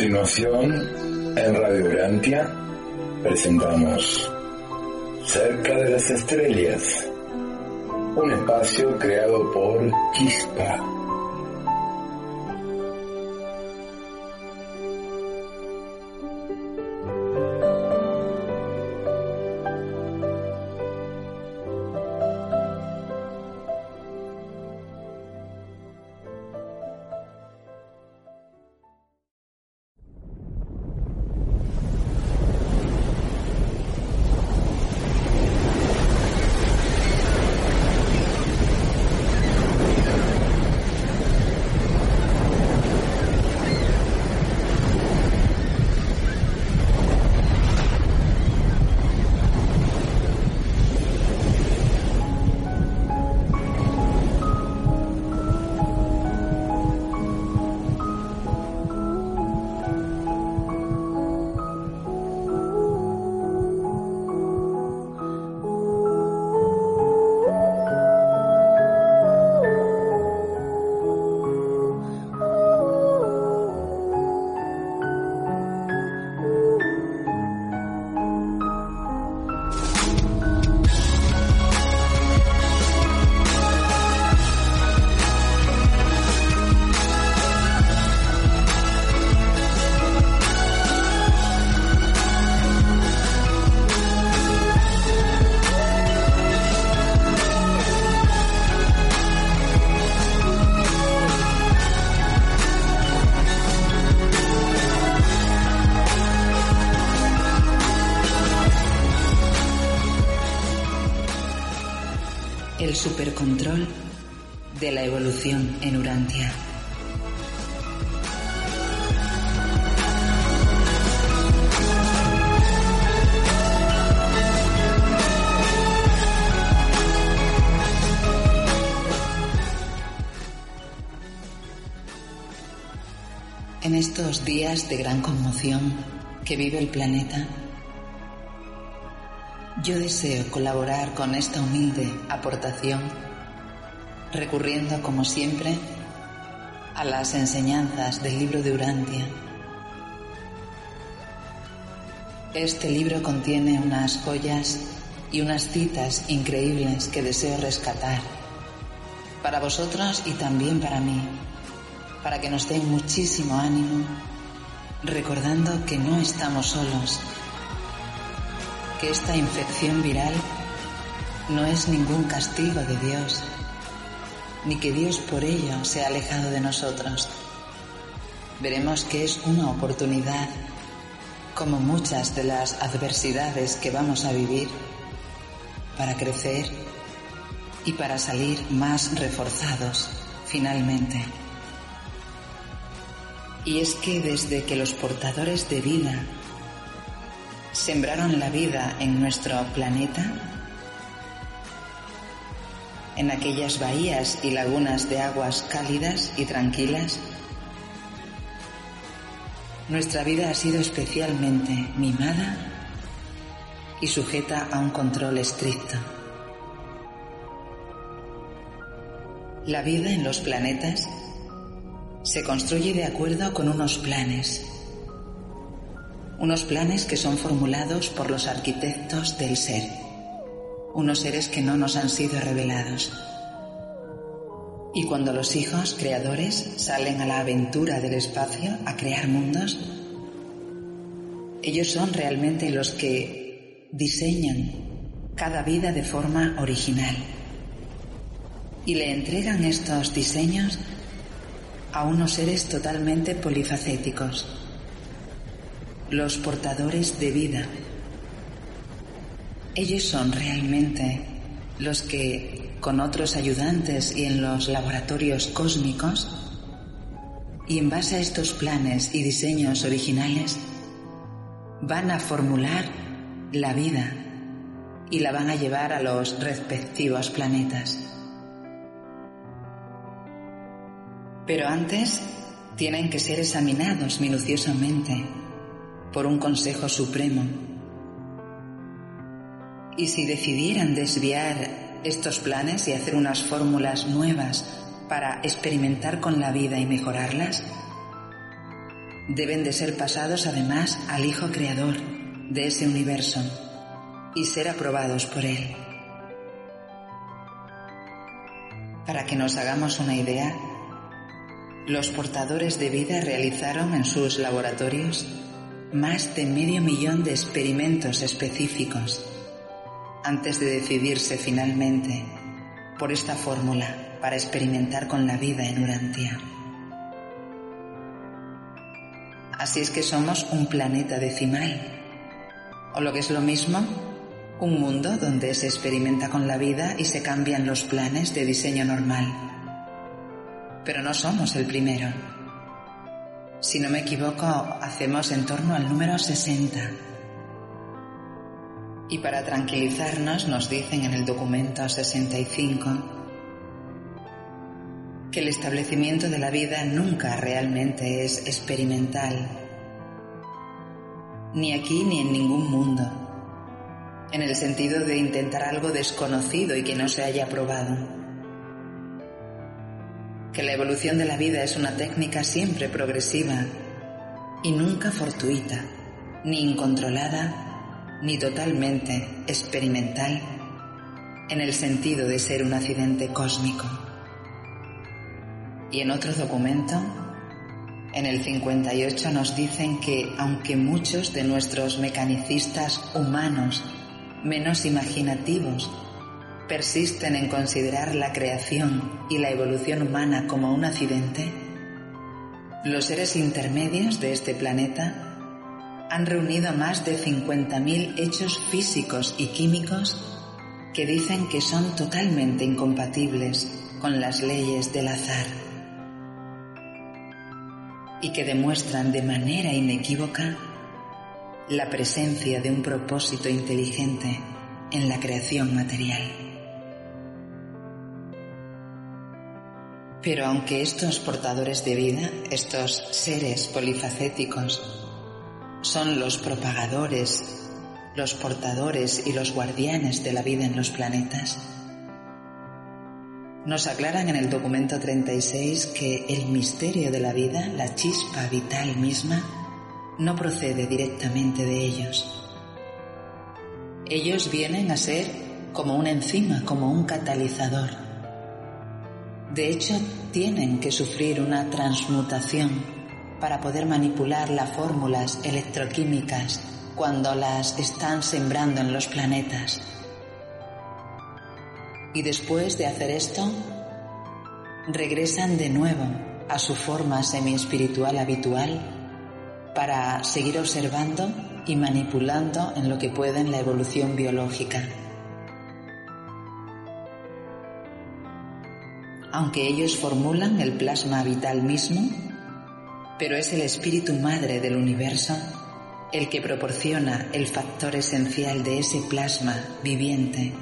Continuación, en Radio Urantia, presentamos Cerca de las Estrellas, un espacio creado por Chispa. La evolución en Urantia. En estos días de gran conmoción que vive el planeta, yo deseo colaborar con esta humilde aportación, recurriendo como siempre a las enseñanzas del libro de Urantia. Este libro contiene unas joyas y unas citas increíbles que deseo rescatar para vosotros y también para mí, para que nos den muchísimo ánimo, recordando que no estamos solos que esta infección viral no es ningún castigo de Dios, ni que Dios por ello se ha alejado de nosotros. Veremos que es una oportunidad, como muchas de las adversidades que vamos a vivir, para crecer y para salir más reforzados finalmente. Y es que desde que los portadores de vida sembraron la vida en nuestro planeta? En aquellas bahías y lagunas de aguas cálidas y tranquilas, nuestra vida ha sido especialmente mimada y sujeta a un control estricto. La vida en los planetas se construye de acuerdo con unos planes. Unos planes que son formulados por los arquitectos del ser, unos seres que no nos han sido revelados. Y cuando los hijos creadores salen a la aventura del espacio a crear mundos, ellos son realmente los que diseñan cada vida de forma original y le entregan estos diseños a unos seres totalmente polifacéticos, los portadores de vida. Ellos son realmente los que, con otros ayudantes y en los laboratorios cósmicos, y en base a estos planes y diseños originales, van a formular la vida y la van a llevar a los respectivos planetas. Pero antes tienen que ser examinados minuciosamente por un Consejo Supremo. Y si decidieran desviar estos planes y hacer unas fórmulas nuevas para experimentar con la vida y mejorarlas, deben de ser pasados además al Hijo Creador de ese universo y ser aprobados por Él. Para que nos hagamos una idea, los portadores de vida realizaron en sus laboratorios más de medio millón de experimentos específicos antes de decidirse finalmente por esta fórmula para experimentar con la vida en Urantia. Así es que somos un planeta decimal, o lo que es lo mismo, un mundo donde se experimenta con la vida y se cambian los planes de diseño normal pero no somos el primero. Si no me equivoco, hacemos en torno al número 60. Y para tranquilizarnos nos dicen en el documento 65 que el establecimiento de la vida nunca realmente es experimental, ni aquí ni en ningún mundo, en el sentido de intentar algo desconocido y que no se haya probado. Que la evolución de la vida es una técnica siempre progresiva y nunca fortuita, ni incontrolada, ni totalmente experimental, en el sentido de ser un accidente cósmico. Y en otro documento, en el 58 nos dicen que aunque muchos de nuestros mecanicistas humanos menos imaginativos persisten en considerar la creación y la evolución humana como un accidente, los seres intermedios de este planeta han reunido más de 50.000 hechos físicos y químicos que dicen que son totalmente incompatibles con las leyes del azar y que demuestran de manera inequívoca la presencia de un propósito inteligente en la creación material. Pero aunque estos portadores de vida, estos seres polifacéticos, son los propagadores, los portadores y los guardianes de la vida en los planetas, nos aclaran en el documento 36 que el misterio de la vida, la chispa vital misma, no procede directamente de ellos. Ellos vienen a ser como una enzima, como un catalizador. De hecho, tienen que sufrir una transmutación para poder manipular las fórmulas electroquímicas cuando las están sembrando en los planetas. Y después de hacer esto, regresan de nuevo a su forma semi-espiritual habitual para seguir observando y manipulando en lo que pueden la evolución biológica. aunque ellos formulan el plasma vital mismo, pero es el espíritu madre del universo el que proporciona el factor esencial de ese plasma viviente.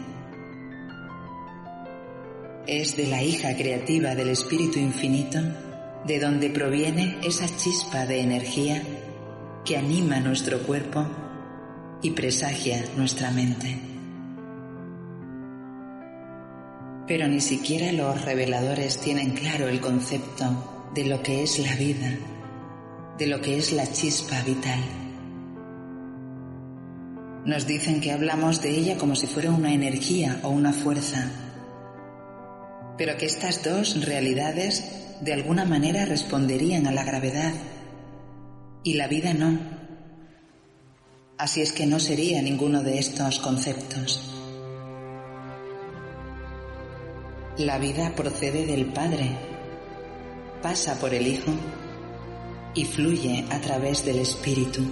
Es de la hija creativa del espíritu infinito de donde proviene esa chispa de energía que anima nuestro cuerpo y presagia nuestra mente. Pero ni siquiera los reveladores tienen claro el concepto de lo que es la vida, de lo que es la chispa vital. Nos dicen que hablamos de ella como si fuera una energía o una fuerza, pero que estas dos realidades de alguna manera responderían a la gravedad y la vida no. Así es que no sería ninguno de estos conceptos. La vida procede del Padre, pasa por el Hijo y fluye a través del Espíritu.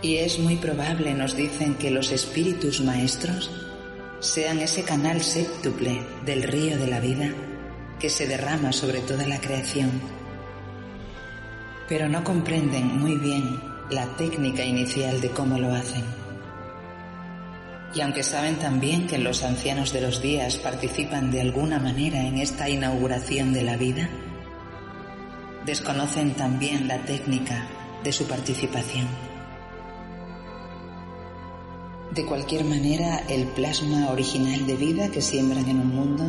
Y es muy probable, nos dicen, que los espíritus maestros sean ese canal séptuple del río de la vida que se derrama sobre toda la creación. Pero no comprenden muy bien la técnica inicial de cómo lo hacen. Y aunque saben también que los ancianos de los días participan de alguna manera en esta inauguración de la vida, desconocen también la técnica de su participación. De cualquier manera, el plasma original de vida que siembran en un mundo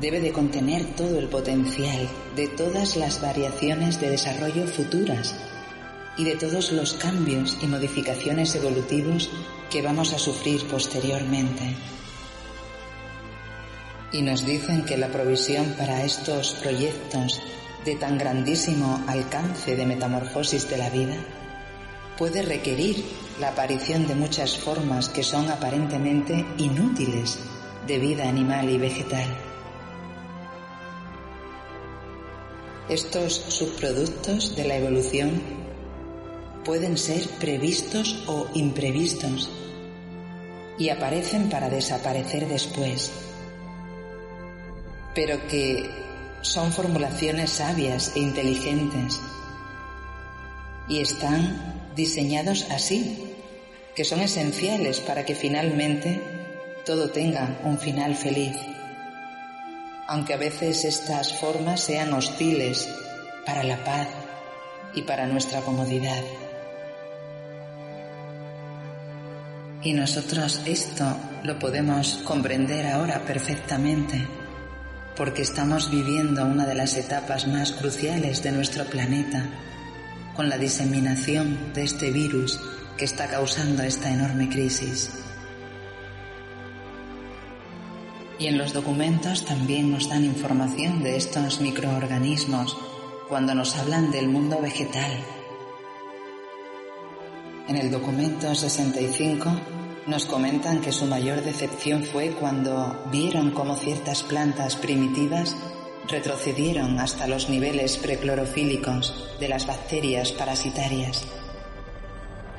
debe de contener todo el potencial de todas las variaciones de desarrollo futuras y de todos los cambios y modificaciones evolutivos que vamos a sufrir posteriormente. Y nos dicen que la provisión para estos proyectos de tan grandísimo alcance de metamorfosis de la vida puede requerir la aparición de muchas formas que son aparentemente inútiles de vida animal y vegetal. Estos subproductos de la evolución pueden ser previstos o imprevistos y aparecen para desaparecer después, pero que son formulaciones sabias e inteligentes y están diseñados así, que son esenciales para que finalmente todo tenga un final feliz. Aunque a veces estas formas sean hostiles para la paz y para nuestra comodidad. Y nosotros esto lo podemos comprender ahora perfectamente, porque estamos viviendo una de las etapas más cruciales de nuestro planeta con la diseminación de este virus que está causando esta enorme crisis. Y en los documentos también nos dan información de estos microorganismos cuando nos hablan del mundo vegetal. En el documento 65 nos comentan que su mayor decepción fue cuando vieron cómo ciertas plantas primitivas retrocedieron hasta los niveles preclorofílicos de las bacterias parasitarias,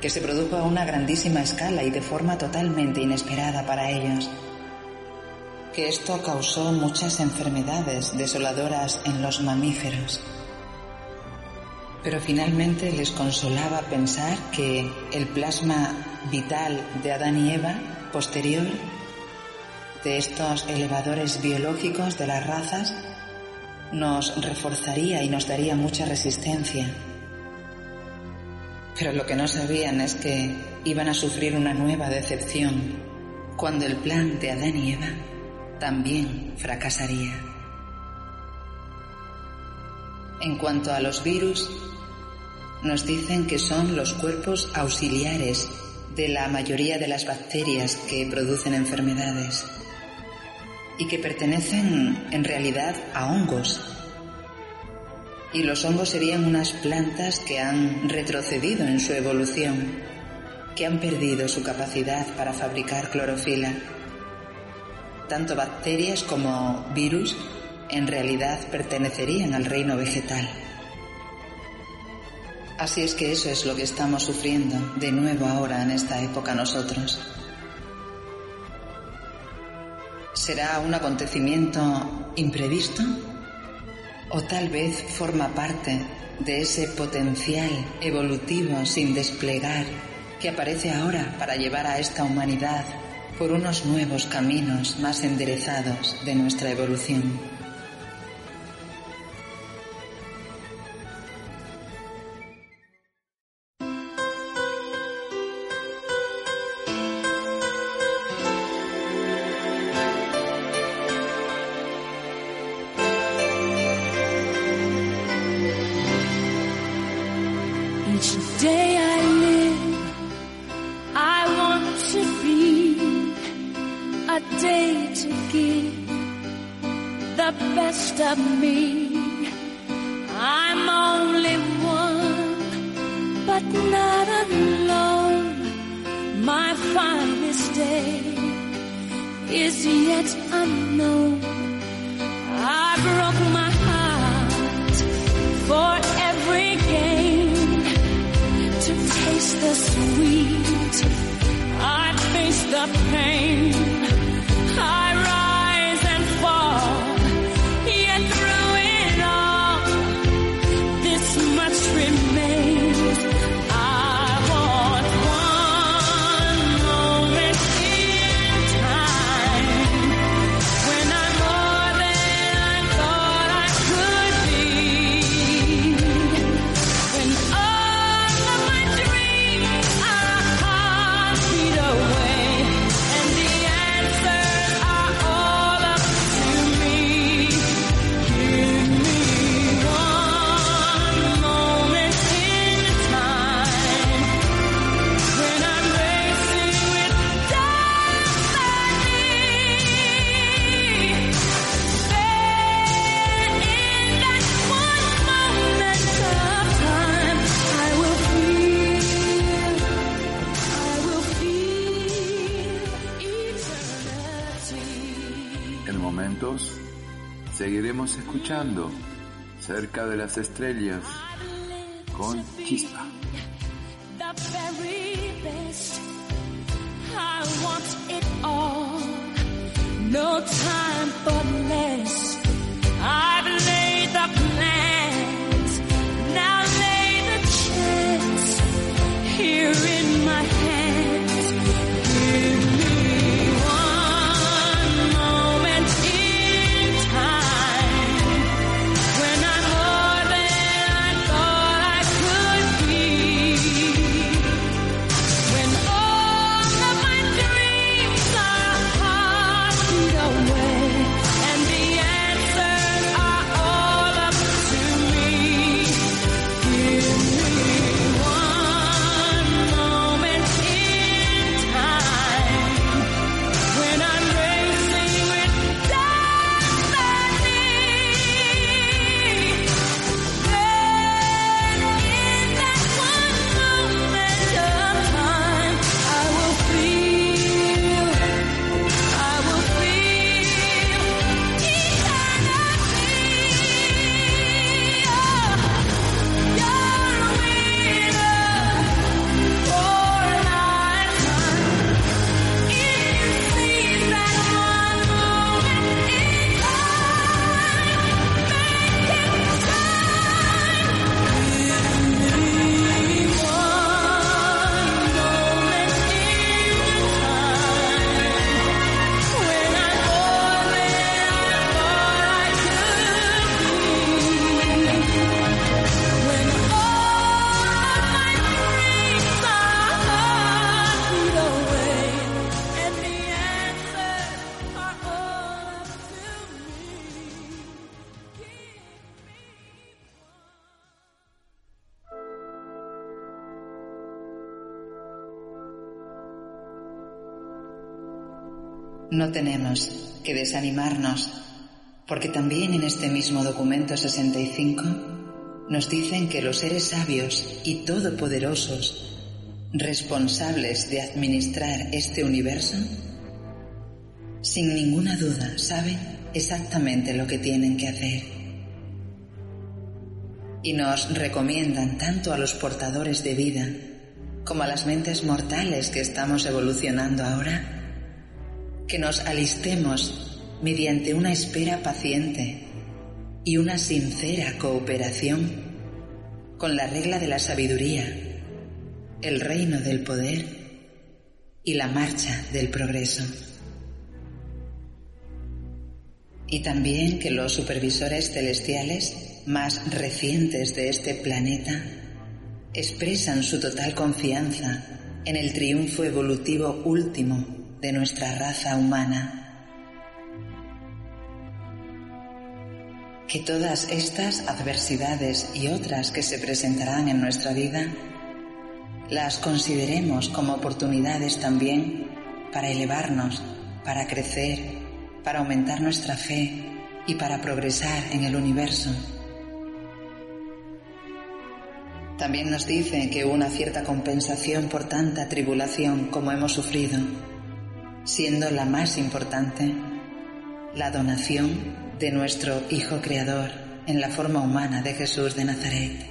que se produjo a una grandísima escala y de forma totalmente inesperada para ellos, que esto causó muchas enfermedades desoladoras en los mamíferos. Pero finalmente les consolaba pensar que el plasma vital de Adán y Eva posterior de estos elevadores biológicos de las razas nos reforzaría y nos daría mucha resistencia. Pero lo que no sabían es que iban a sufrir una nueva decepción cuando el plan de Adán y Eva también fracasaría. En cuanto a los virus, nos dicen que son los cuerpos auxiliares de la mayoría de las bacterias que producen enfermedades y que pertenecen en realidad a hongos. Y los hongos serían unas plantas que han retrocedido en su evolución, que han perdido su capacidad para fabricar clorofila. Tanto bacterias como virus en realidad pertenecerían al reino vegetal. Así es que eso es lo que estamos sufriendo de nuevo ahora en esta época nosotros. ¿Será un acontecimiento imprevisto? ¿O tal vez forma parte de ese potencial evolutivo sin desplegar que aparece ahora para llevar a esta humanidad por unos nuevos caminos más enderezados de nuestra evolución? Pain. De las estrellas con chispa. the very best. I want. No time for less. I've laid the plans. Now lay the chance here No tenemos que desanimarnos, porque también en este mismo documento 65 nos dicen que los seres sabios y todopoderosos, responsables de administrar este universo, sin ninguna duda saben exactamente lo que tienen que hacer. Y nos recomiendan tanto a los portadores de vida como a las mentes mortales que estamos evolucionando ahora que nos alistemos mediante una espera paciente y una sincera cooperación con la regla de la sabiduría, el reino del poder y la marcha del progreso. Y también que los supervisores celestiales más recientes de este planeta expresan su total confianza en el triunfo evolutivo último de nuestra raza humana. Que todas estas adversidades y otras que se presentarán en nuestra vida las consideremos como oportunidades también para elevarnos, para crecer, para aumentar nuestra fe y para progresar en el universo. También nos dice que una cierta compensación por tanta tribulación como hemos sufrido, siendo la más importante la donación de nuestro Hijo Creador en la forma humana de Jesús de Nazaret.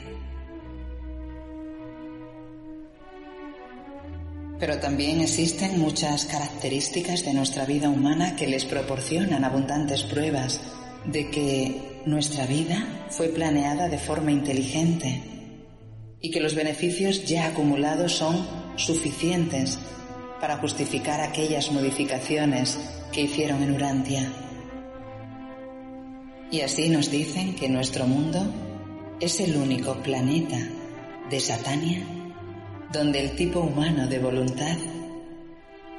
Pero también existen muchas características de nuestra vida humana que les proporcionan abundantes pruebas de que nuestra vida fue planeada de forma inteligente y que los beneficios ya acumulados son suficientes para justificar aquellas modificaciones que hicieron en Urantia. Y así nos dicen que nuestro mundo es el único planeta de Satania donde el tipo humano de voluntad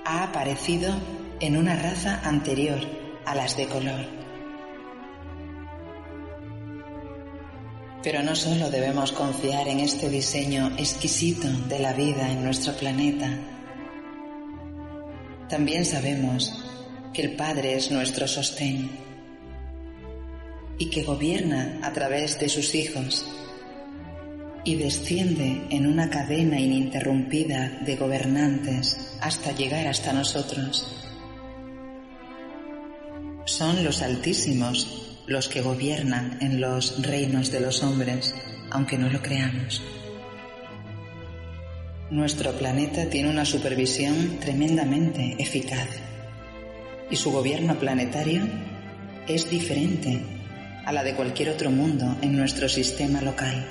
ha aparecido en una raza anterior a las de color. Pero no solo debemos confiar en este diseño exquisito de la vida en nuestro planeta, también sabemos que el Padre es nuestro sostén y que gobierna a través de sus hijos y desciende en una cadena ininterrumpida de gobernantes hasta llegar hasta nosotros. Son los altísimos los que gobiernan en los reinos de los hombres, aunque no lo creamos. Nuestro planeta tiene una supervisión tremendamente eficaz y su gobierno planetario es diferente a la de cualquier otro mundo en nuestro sistema local.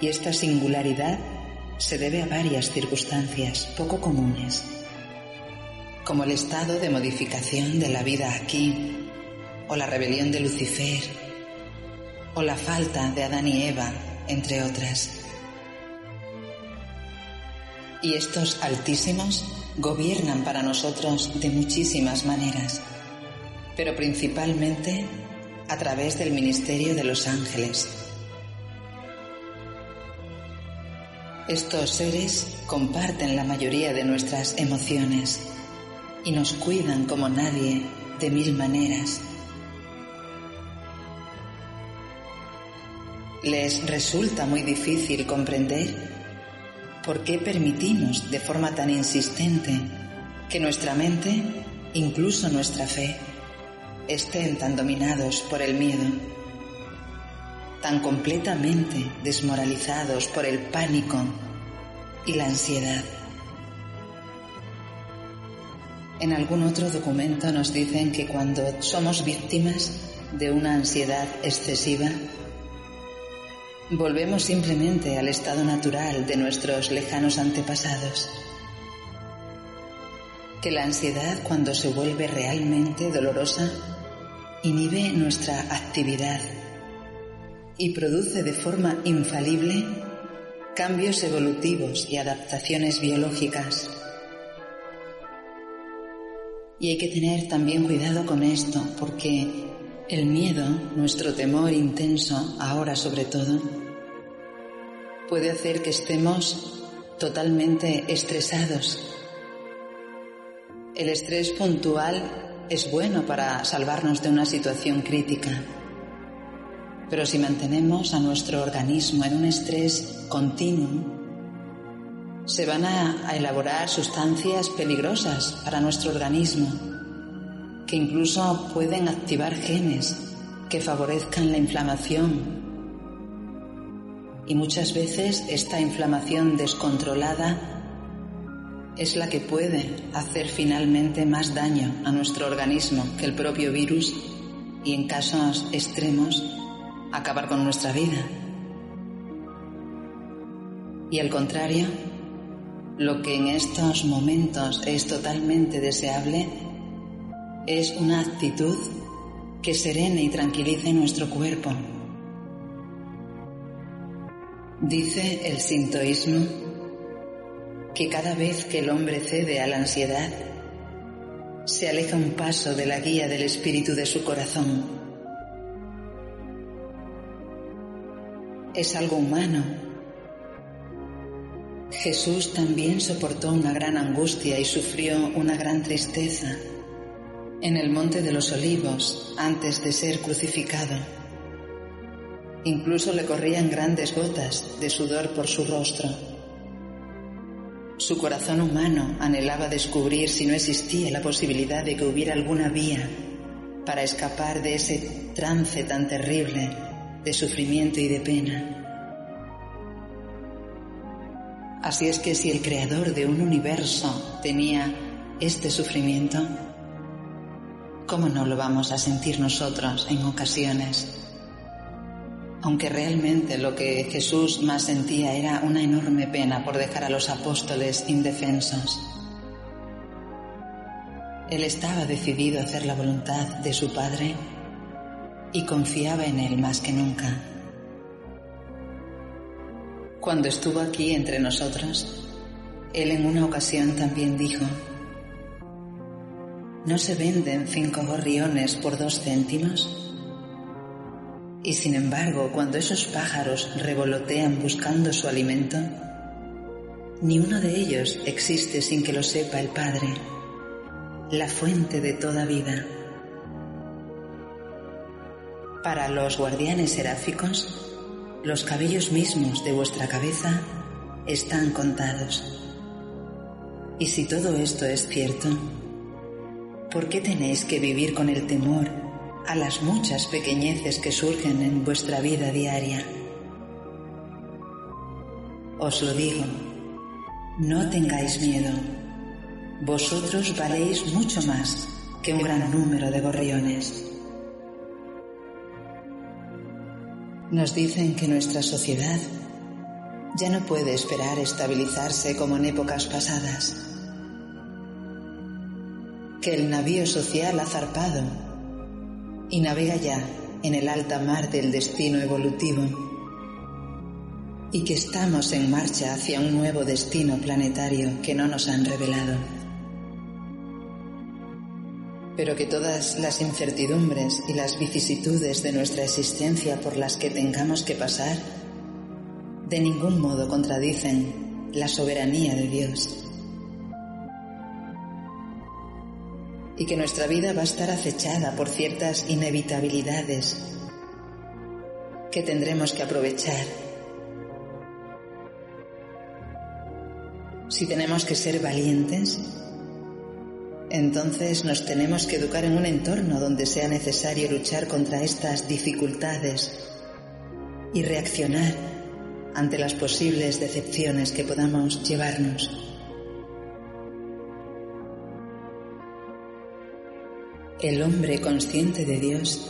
Y esta singularidad se debe a varias circunstancias poco comunes, como el estado de modificación de la vida aquí, o la rebelión de Lucifer, o la falta de Adán y Eva, entre otras. Y estos altísimos gobiernan para nosotros de muchísimas maneras, pero principalmente a través del ministerio de los ángeles. Estos seres comparten la mayoría de nuestras emociones y nos cuidan como nadie de mil maneras. Les resulta muy difícil comprender por qué permitimos de forma tan insistente que nuestra mente, incluso nuestra fe, estén tan dominados por el miedo, tan completamente desmoralizados por el pánico y la ansiedad. En algún otro documento nos dicen que cuando somos víctimas de una ansiedad excesiva, volvemos simplemente al estado natural de nuestros lejanos antepasados. Que la ansiedad cuando se vuelve realmente dolorosa inhibe nuestra actividad y produce de forma infalible cambios evolutivos y adaptaciones biológicas. Y hay que tener también cuidado con esto porque el miedo, nuestro temor intenso, ahora sobre todo, puede hacer que estemos totalmente estresados. El estrés puntual es bueno para salvarnos de una situación crítica, pero si mantenemos a nuestro organismo en un estrés continuo, se van a, elaborar sustancias peligrosas para nuestro organismo que incluso pueden activar genes que favorezcan la inflamación. Y muchas veces esta inflamación descontrolada es la que puede hacer finalmente más daño a nuestro organismo que el propio virus y en casos extremos acabar con nuestra vida. Y al contrario, lo que en estos momentos es totalmente deseable es una actitud que serene y tranquilice nuestro cuerpo. Dice el sintoísmo que cada vez que el hombre cede a la ansiedad, se aleja un paso de la guía del espíritu de su corazón. Es algo humano. Jesús también soportó una gran angustia y sufrió una gran tristeza en el monte de los olivos antes de ser crucificado. Incluso le corrían grandes gotas de sudor por su rostro. Su corazón humano anhelaba descubrir si no existía la posibilidad de que hubiera alguna vía para escapar de ese trance tan terrible de sufrimiento y de pena. Así es que si el creador de un universo tenía este sufrimiento, ¿cómo no lo vamos a sentir nosotros en ocasiones? Aunque realmente lo que Jesús más sentía era una enorme pena por dejar a los apóstoles indefensos. Él estaba decidido a hacer la voluntad de su Padre y confiaba en Él más que nunca. Cuando estuvo aquí entre nosotros, Él en una ocasión también dijo, ¿no se venden cinco gorriones por dos céntimos? Y sin embargo, cuando esos pájaros revolotean buscando su alimento, ni uno de ellos existe sin que lo sepa el Padre, la fuente de toda vida. Para los guardianes seráficos, los cabellos mismos de vuestra cabeza están contados. Y si todo esto es cierto, ¿por qué tenéis que vivir con el temor a las muchas pequeñeces que surgen en vuestra vida diaria. Os lo digo, no tengáis miedo. Vosotros valéis mucho más que un gran número de gorriones. Nos dicen que nuestra sociedad ya no puede esperar estabilizarse como en épocas pasadas, que el navío social ha zarpado y navega ya en el alta mar del destino evolutivo y que estamos en marcha hacia un nuevo destino planetario que no nos han revelado. Pero que todas las incertidumbres y las vicisitudes de nuestra existencia por las que tengamos que pasar de ningún modo contradicen la soberanía de Dios. Y que nuestra vida va a estar acechada por ciertas inevitabilidades que tendremos que aprovechar. Si tenemos que ser valientes, entonces nos tenemos que educar en un entorno donde sea necesario luchar contra estas dificultades y reaccionar ante las posibles decepciones que podamos llevarnos. El hombre consciente de Dios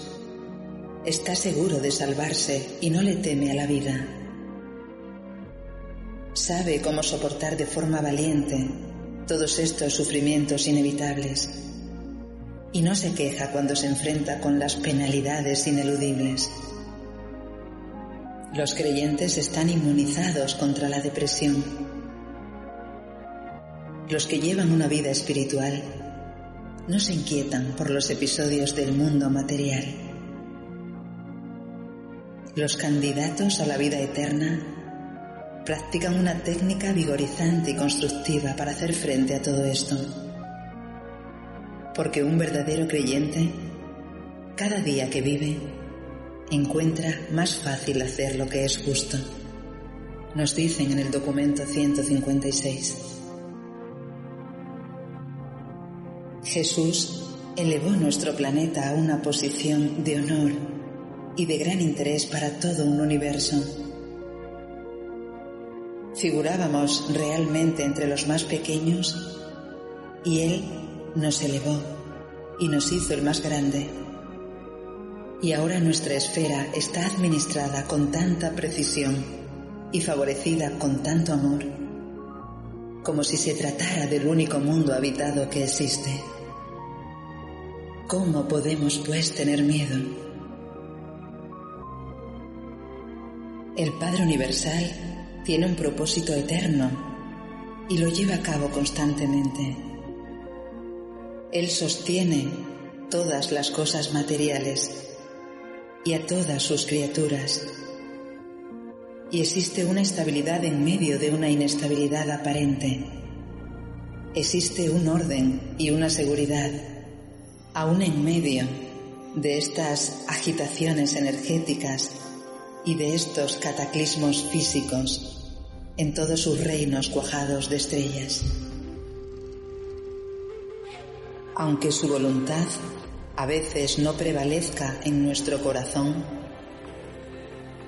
está seguro de salvarse y no le teme a la vida. Sabe cómo soportar de forma valiente todos estos sufrimientos inevitables y no se queja cuando se enfrenta con las penalidades ineludibles. Los creyentes están inmunizados contra la depresión. Los que llevan una vida espiritual no se inquietan por los episodios del mundo material. Los candidatos a la vida eterna practican una técnica vigorizante y constructiva para hacer frente a todo esto. Porque un verdadero creyente, cada día que vive, encuentra más fácil hacer lo que es justo. Nos dicen en el documento 156. Jesús elevó nuestro planeta a una posición de honor y de gran interés para todo un universo. Figurábamos realmente entre los más pequeños y Él nos elevó y nos hizo el más grande. Y ahora nuestra esfera está administrada con tanta precisión y favorecida con tanto amor, como si se tratara del único mundo habitado que existe. ¿Cómo podemos pues tener miedo? El Padre Universal tiene un propósito eterno y lo lleva a cabo constantemente. Él sostiene todas las cosas materiales y a todas sus criaturas. Y existe una estabilidad en medio de una inestabilidad aparente. Existe un orden y una seguridad aún en medio de estas agitaciones energéticas y de estos cataclismos físicos en todos sus reinos cuajados de estrellas. Aunque su voluntad a veces no prevalezca en nuestro corazón,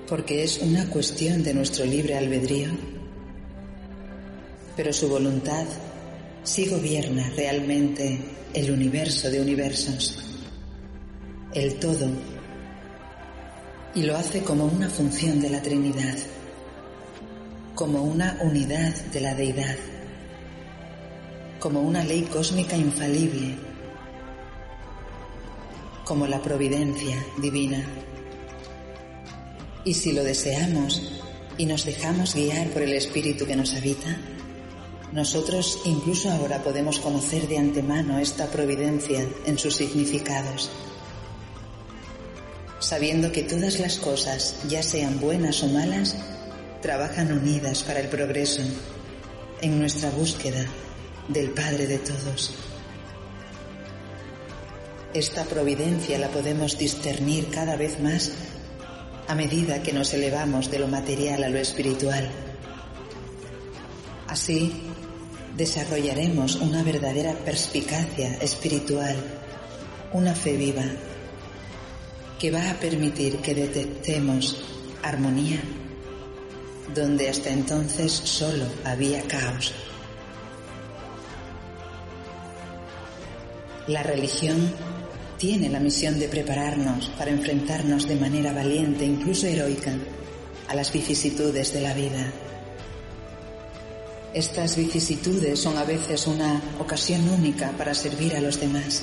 porque es una cuestión de nuestro libre albedrío, pero su voluntad sí gobierna realmente el universo de universos, el todo, y lo hace como una función de la Trinidad, como una unidad de la deidad, como una ley cósmica infalible, como la providencia divina. Y si lo deseamos y nos dejamos guiar por el Espíritu que nos habita, nosotros incluso ahora podemos conocer de antemano esta providencia en sus significados, sabiendo que todas las cosas, ya sean buenas o malas, trabajan unidas para el progreso en nuestra búsqueda del Padre de todos. Esta providencia la podemos discernir cada vez más a medida que nos elevamos de lo material a lo espiritual. Así, desarrollaremos una verdadera perspicacia espiritual, una fe viva, que va a permitir que detectemos armonía donde hasta entonces solo había caos. La religión tiene la misión de prepararnos para enfrentarnos de manera valiente, incluso heroica, a las vicisitudes de la vida. Estas vicisitudes son a veces una ocasión única para servir a los demás,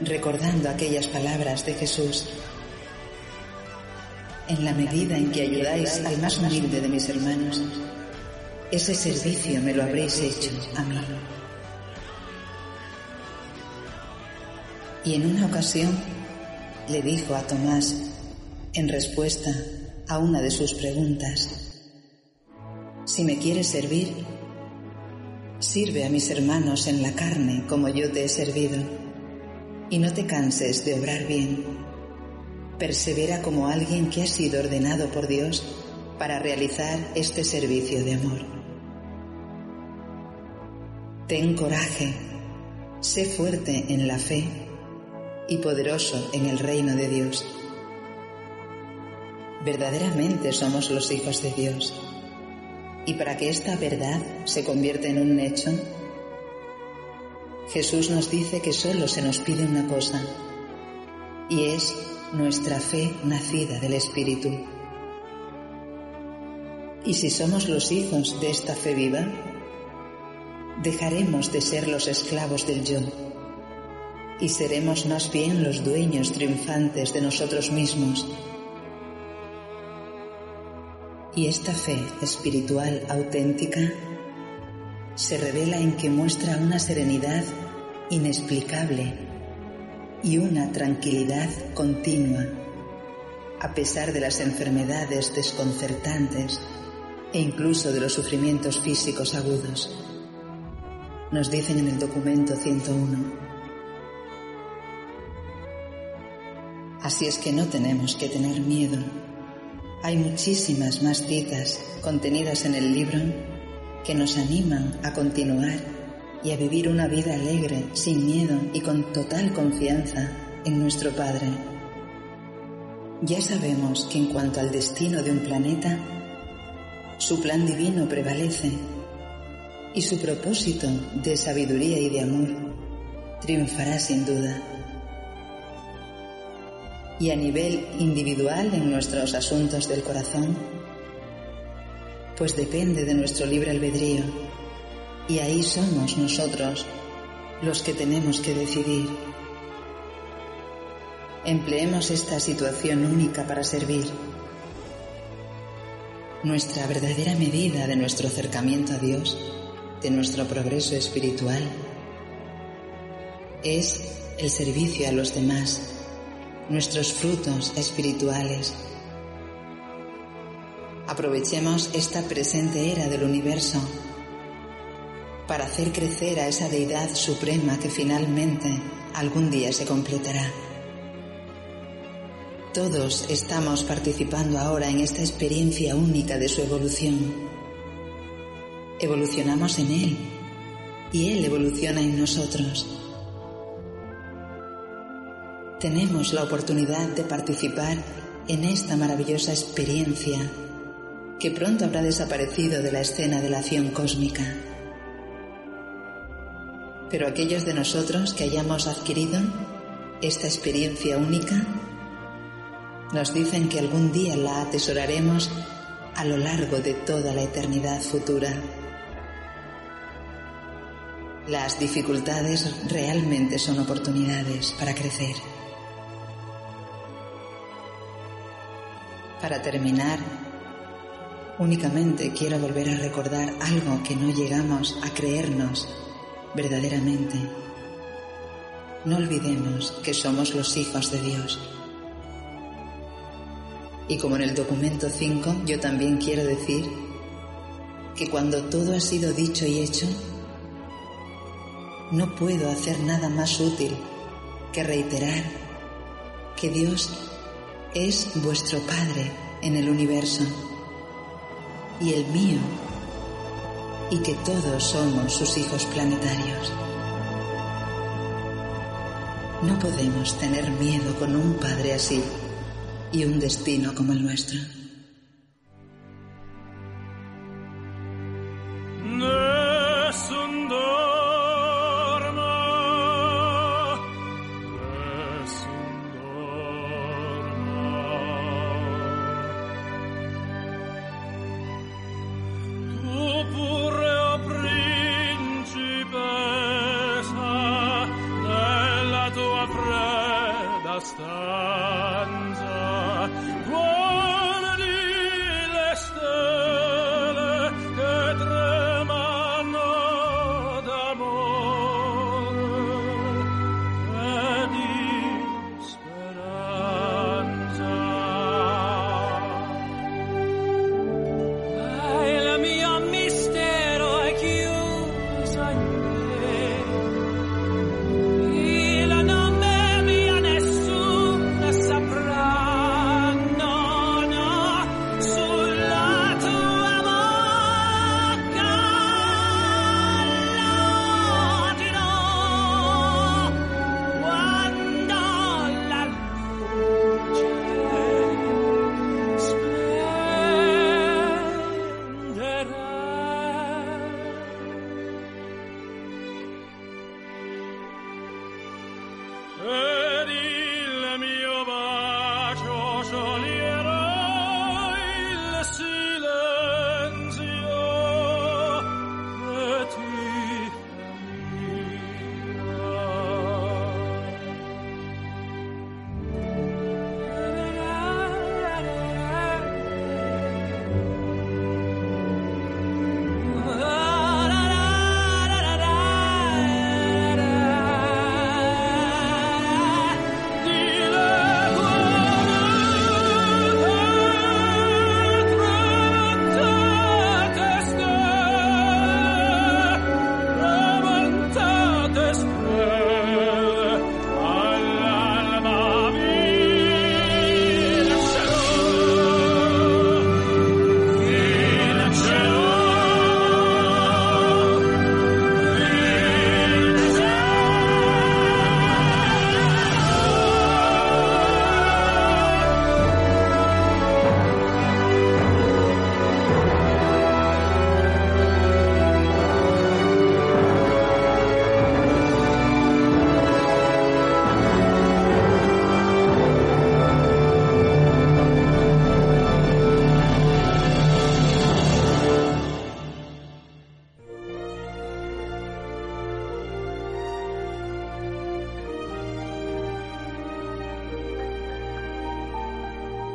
recordando aquellas palabras de Jesús. En la medida en que ayudáis al más humilde de mis hermanos, ese servicio me lo habréis hecho a mí. Y en una ocasión le dijo a Tomás, en respuesta a una de sus preguntas, si me quieres servir, sirve a mis hermanos en la carne como yo te he servido, y no te canses de obrar bien. Persevera como alguien que ha sido ordenado por Dios para realizar este servicio de amor. Ten coraje, sé fuerte en la fe y poderoso en el reino de Dios. Verdaderamente somos los hijos de Dios. Y para que esta verdad se convierta en un hecho, Jesús nos dice que solo se nos pide una cosa, y es nuestra fe nacida del Espíritu. Y si somos los hijos de esta fe viva, dejaremos de ser los esclavos del yo y seremos más bien los dueños triunfantes de nosotros mismos. Y esta fe espiritual auténtica se revela en que muestra una serenidad inexplicable y una tranquilidad continua, a pesar de las enfermedades desconcertantes e incluso de los sufrimientos físicos agudos. Nos dicen en el documento 101. Así es que no tenemos que tener miedo. Hay muchísimas más citas contenidas en el libro que nos animan a continuar y a vivir una vida alegre, sin miedo y con total confianza en nuestro Padre. Ya sabemos que en cuanto al destino de un planeta, su plan divino prevalece y su propósito de sabiduría y de amor triunfará sin duda y a nivel individual en nuestros asuntos del corazón? Pues depende de nuestro libre albedrío y ahí somos nosotros los que tenemos que decidir. Empleemos esta situación única para servir. Nuestra verdadera medida de nuestro acercamiento a Dios, de nuestro progreso espiritual, es el servicio a los demás nuestros frutos espirituales. Aprovechemos esta presente era del universo para hacer crecer a esa deidad suprema que finalmente algún día se completará. Todos estamos participando ahora en esta experiencia única de su evolución. Evolucionamos en Él y Él evoluciona en nosotros. Tenemos la oportunidad de participar en esta maravillosa experiencia que pronto habrá desaparecido de la escena de la acción cósmica. Pero aquellos de nosotros que hayamos adquirido esta experiencia única nos dicen que algún día la atesoraremos a lo largo de toda la eternidad futura. Las dificultades realmente son oportunidades para crecer. Para terminar, únicamente quiero volver a recordar algo que no llegamos a creernos verdaderamente. No olvidemos que somos los hijos de Dios. Y como en el documento 5, yo también quiero decir que cuando todo ha sido dicho y hecho, no puedo hacer nada más útil que reiterar que Dios es vuestro Padre en el universo y el mío y que todos somos sus hijos planetarios. No podemos tener miedo con un Padre así y un destino como el nuestro.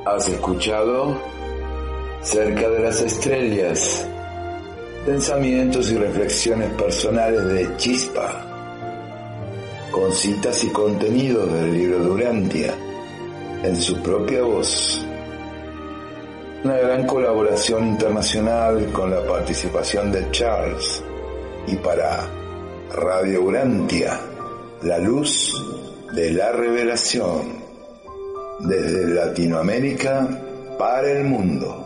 Has escuchado Cerca de las Estrellas, pensamientos y reflexiones personales de Chispa, con citas y contenidos del libro Durantia, en su propia voz. Una gran colaboración internacional con la participación de Charles y para Radio Urantia, la luz de la revelación. Desde Latinoamérica para el mundo.